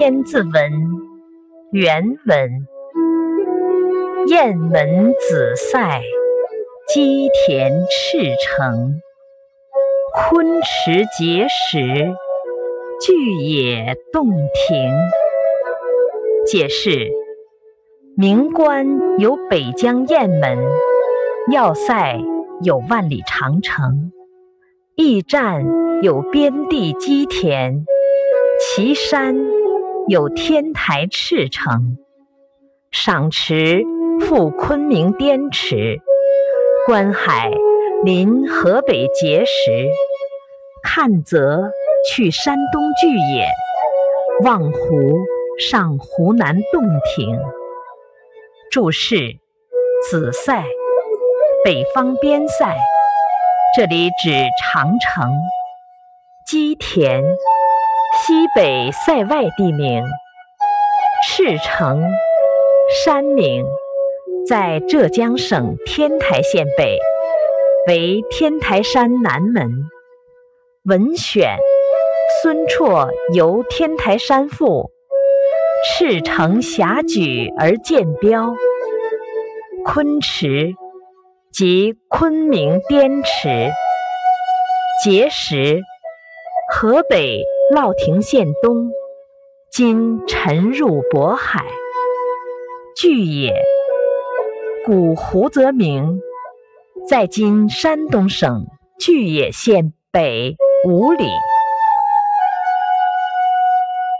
《千字文》原文：雁门紫塞，鸡田赤城。昆池碣石，巨野洞庭。解释：名关有北疆雁门，要塞有万里长城，驿站有边地鸡田，岐山有天台赤城，赏池赴昆明滇池，观海。临河北碣石，看泽去山东巨野，望湖上湖南洞庭。注释：子塞，北方边塞，这里指长城。鸡田，西北塞外地名。赤城，山名，在浙江省天台县北。为天台山南门。文选：孙绰游天台山腹，赤城峡举而见标。昆池即昆明滇池。碣石，河北乐亭县东，今沉入渤海。巨野，古胡泽名。在今山东省巨野县北五里。